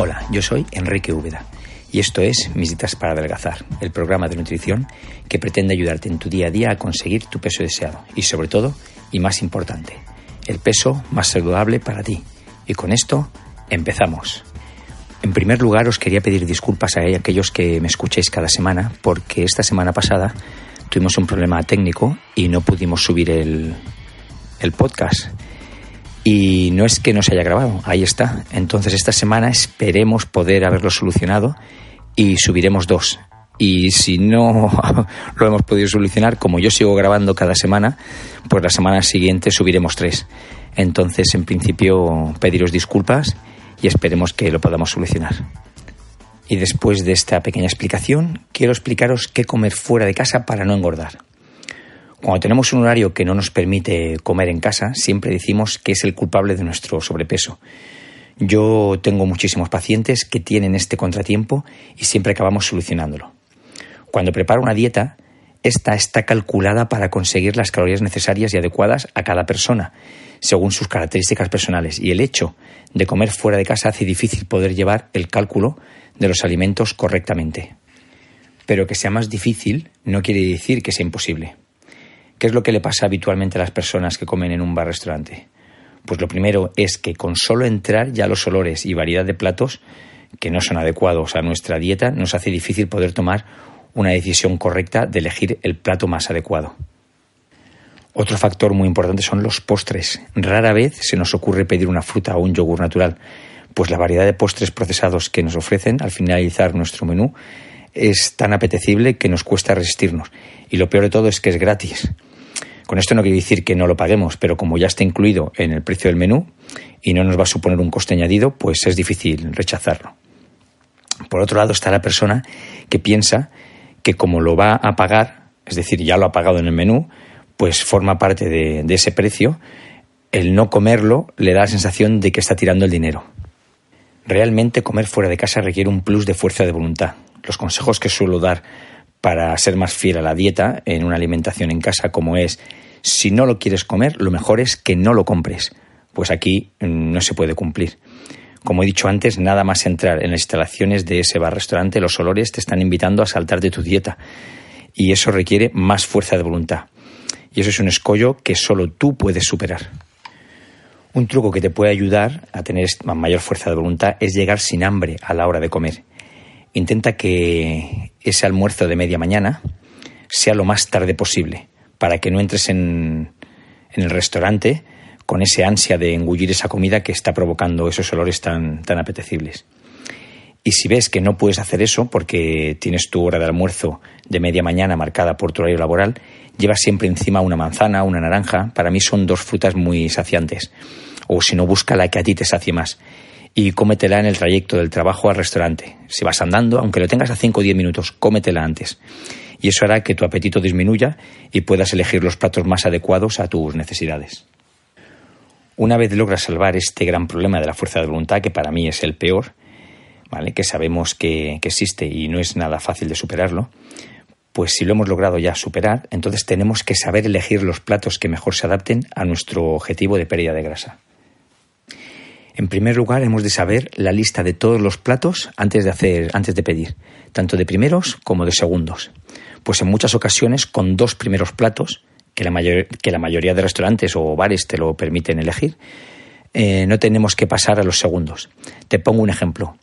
Hola, yo soy Enrique Úbeda y esto es Mis Dietas para Adelgazar, el programa de nutrición que pretende ayudarte en tu día a día a conseguir tu peso deseado y sobre todo, y más importante, el peso más saludable para ti. Y con esto empezamos. En primer lugar, os quería pedir disculpas a aquellos que me escuchéis cada semana porque esta semana pasada tuvimos un problema técnico y no pudimos subir el, el podcast. Y no es que no se haya grabado, ahí está. Entonces esta semana esperemos poder haberlo solucionado y subiremos dos. Y si no lo hemos podido solucionar, como yo sigo grabando cada semana, pues la semana siguiente subiremos tres. Entonces, en principio, pediros disculpas y esperemos que lo podamos solucionar. Y después de esta pequeña explicación, quiero explicaros qué comer fuera de casa para no engordar. Cuando tenemos un horario que no nos permite comer en casa, siempre decimos que es el culpable de nuestro sobrepeso. Yo tengo muchísimos pacientes que tienen este contratiempo y siempre acabamos solucionándolo. Cuando preparo una dieta, esta está calculada para conseguir las calorías necesarias y adecuadas a cada persona, según sus características personales, y el hecho de comer fuera de casa hace difícil poder llevar el cálculo de los alimentos correctamente. Pero que sea más difícil no quiere decir que sea imposible. ¿Qué es lo que le pasa habitualmente a las personas que comen en un bar-restaurante? Pues lo primero es que con solo entrar ya los olores y variedad de platos que no son adecuados a nuestra dieta nos hace difícil poder tomar una decisión correcta de elegir el plato más adecuado. Otro factor muy importante son los postres. Rara vez se nos ocurre pedir una fruta o un yogur natural, pues la variedad de postres procesados que nos ofrecen al finalizar nuestro menú es tan apetecible que nos cuesta resistirnos. Y lo peor de todo es que es gratis. Con esto no quiere decir que no lo paguemos, pero como ya está incluido en el precio del menú y no nos va a suponer un coste añadido, pues es difícil rechazarlo. Por otro lado está la persona que piensa que como lo va a pagar, es decir, ya lo ha pagado en el menú, pues forma parte de, de ese precio, el no comerlo le da la sensación de que está tirando el dinero. Realmente comer fuera de casa requiere un plus de fuerza de voluntad. Los consejos que suelo dar para ser más fiel a la dieta en una alimentación en casa, como es, si no lo quieres comer, lo mejor es que no lo compres. Pues aquí mm, no se puede cumplir. Como he dicho antes, nada más entrar en las instalaciones de ese bar-restaurante, los olores te están invitando a saltar de tu dieta. Y eso requiere más fuerza de voluntad. Y eso es un escollo que solo tú puedes superar. Un truco que te puede ayudar a tener mayor fuerza de voluntad es llegar sin hambre a la hora de comer. Intenta que ese almuerzo de media mañana sea lo más tarde posible, para que no entres en, el restaurante con ese ansia de engullir esa comida que está provocando esos olores tan, tan apetecibles. Y si ves que no puedes hacer eso porque tienes tu hora de almuerzo de media mañana marcada por tu horario laboral, lleva siempre encima una manzana, una naranja. Para mí son dos frutas muy saciantes. O si no, busca la que a ti te sacie más y cómetela en el trayecto del trabajo al restaurante. Si vas andando, aunque lo tengas a 5 o 10 minutos, cómetela antes. Y eso hará que tu apetito disminuya y puedas elegir los platos más adecuados a tus necesidades. Una vez logras salvar este gran problema de la fuerza de voluntad, que para mí es el peor, ¿vale? que sabemos que, que existe y no es nada fácil de superarlo, pues si lo hemos logrado ya superar, entonces tenemos que saber elegir los platos que mejor se adapten a nuestro objetivo de pérdida de grasa. En primer lugar, hemos de saber la lista de todos los platos antes de hacer, antes de pedir, tanto de primeros como de segundos. Pues en muchas ocasiones, con dos primeros platos, que la, que la mayoría de restaurantes o bares te lo permiten elegir, eh, no tenemos que pasar a los segundos. Te pongo un ejemplo.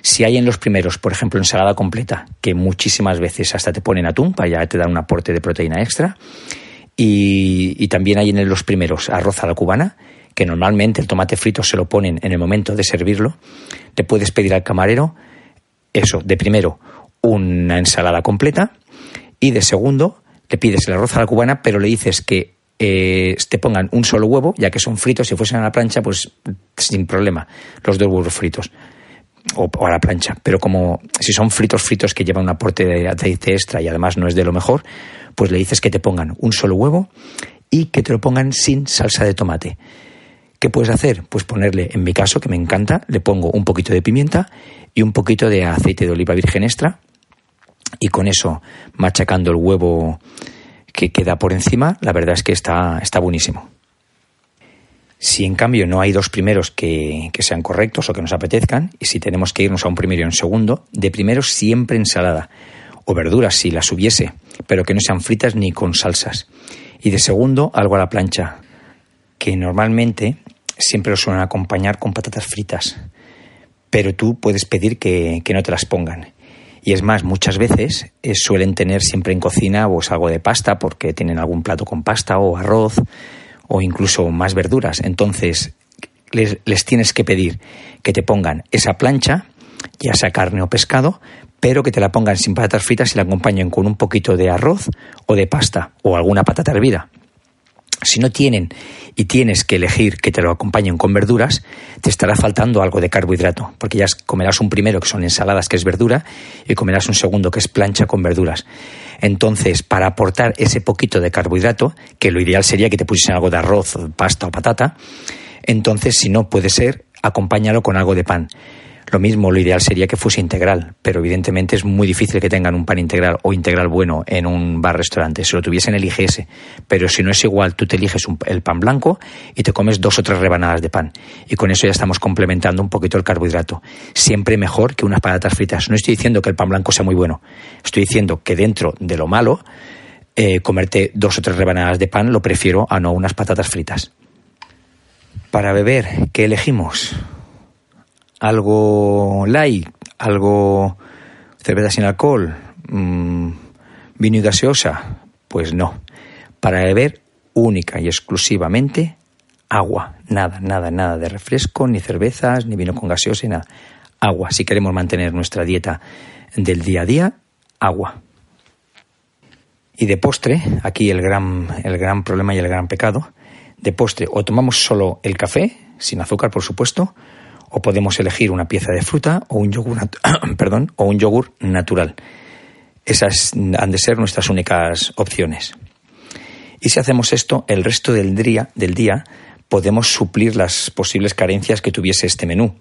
Si hay en los primeros, por ejemplo, ensalada completa, que muchísimas veces hasta te ponen atún, para ya te dan un aporte de proteína extra, y, y también hay en los primeros arroz a la cubana, que normalmente el tomate frito se lo ponen en el momento de servirlo, le puedes pedir al camarero eso, de primero una ensalada completa y de segundo le pides el arroz a la cubana, pero le dices que eh, te pongan un solo huevo, ya que son fritos, si fuesen a la plancha, pues sin problema, los dos huevos fritos. O, o, a la plancha, pero como si son fritos fritos que llevan un aporte de aceite extra y además no es de lo mejor, pues le dices que te pongan un solo huevo y que te lo pongan sin salsa de tomate. ¿Qué puedes hacer? Pues ponerle, en mi caso, que me encanta, le pongo un poquito de pimienta y un poquito de aceite de oliva virgen extra y con eso machacando el huevo que queda por encima, la verdad es que está, está buenísimo. Si en cambio no hay dos primeros que, sean correctos o que nos apetezcan, y si tenemos que irnos a un primero y un segundo, de primero siempre ensalada o verduras si las hubiese, pero que no sean fritas ni con salsas. Y de segundo, algo a la plancha, que normalmente siempre lo suelen acompañar con patatas fritas, pero tú puedes pedir que, no te las pongan. Y es más, muchas veces eh, suelen tener siempre en cocina pues, algo de pasta porque tienen algún plato con pasta o arroz o incluso más verduras. Entonces, les, tienes que pedir que te pongan esa plancha, ya sea carne o pescado, pero que te la pongan sin patatas fritas y la acompañen con un poquito de arroz o de pasta o alguna patata hervida. Si no tienen y tienes que elegir que te lo acompañen con verduras, te estará faltando algo de carbohidrato, porque ya comerás un primero que son ensaladas, que es verdura, y comerás un segundo que es plancha con verduras. Entonces, para aportar ese poquito de carbohidrato, que lo ideal sería que te pusiesen algo de arroz, pasta o patata, entonces si no puede ser, acompáñalo con algo de pan. Lo mismo, lo ideal sería que fuese integral, pero evidentemente es muy difícil que tengan un pan integral o integral bueno en un bar-restaurante. Si lo tuviesen, elige ese. Pero si no es igual, tú te eliges el pan blanco y te comes dos o tres rebanadas de pan. Y con eso ya estamos complementando un poquito el carbohidrato. Siempre mejor que unas patatas fritas. No estoy diciendo que el pan blanco sea muy bueno. Estoy diciendo que dentro de lo malo, eh, comerte dos o tres rebanadas de pan lo prefiero a no unas patatas fritas. Para beber, ¿qué elegimos? Algo light, algo cerveza sin alcohol, mm, vino y gaseosa, pues no. Para beber única y exclusivamente agua, nada, nada, nada de refresco, ni cervezas, ni vino con gaseosa, nada. Agua, si queremos mantener nuestra dieta del día a día, agua. Y de postre, aquí el gran, el gran problema y el gran pecado, de postre o tomamos solo el café, sin azúcar por supuesto, o podemos elegir una pieza de fruta o un yogur, perdón, o un yogur natural. Esas han de ser nuestras únicas opciones. Y si hacemos esto, el resto del día, del día podemos suplir las posibles carencias que tuviese este menú.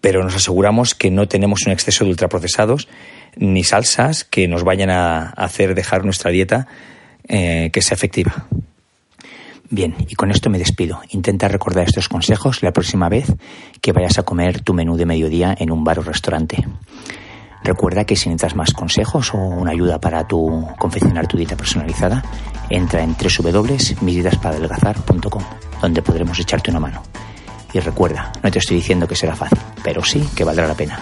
Pero nos aseguramos que no tenemos un exceso de ultraprocesados ni salsas que nos vayan a hacer dejar nuestra dieta eh, que sea efectiva. Bien, y con esto me despido. Intenta recordar estos consejos la próxima vez que vayas a comer tu menú de mediodía en un bar o restaurante. Recuerda que si necesitas más consejos o una ayuda para tu confeccionar tu dieta personalizada, entra en www.misdietaspadelgazar.com, donde podremos echarte una mano. Y recuerda, no te estoy diciendo que será fácil, pero sí que valdrá la pena.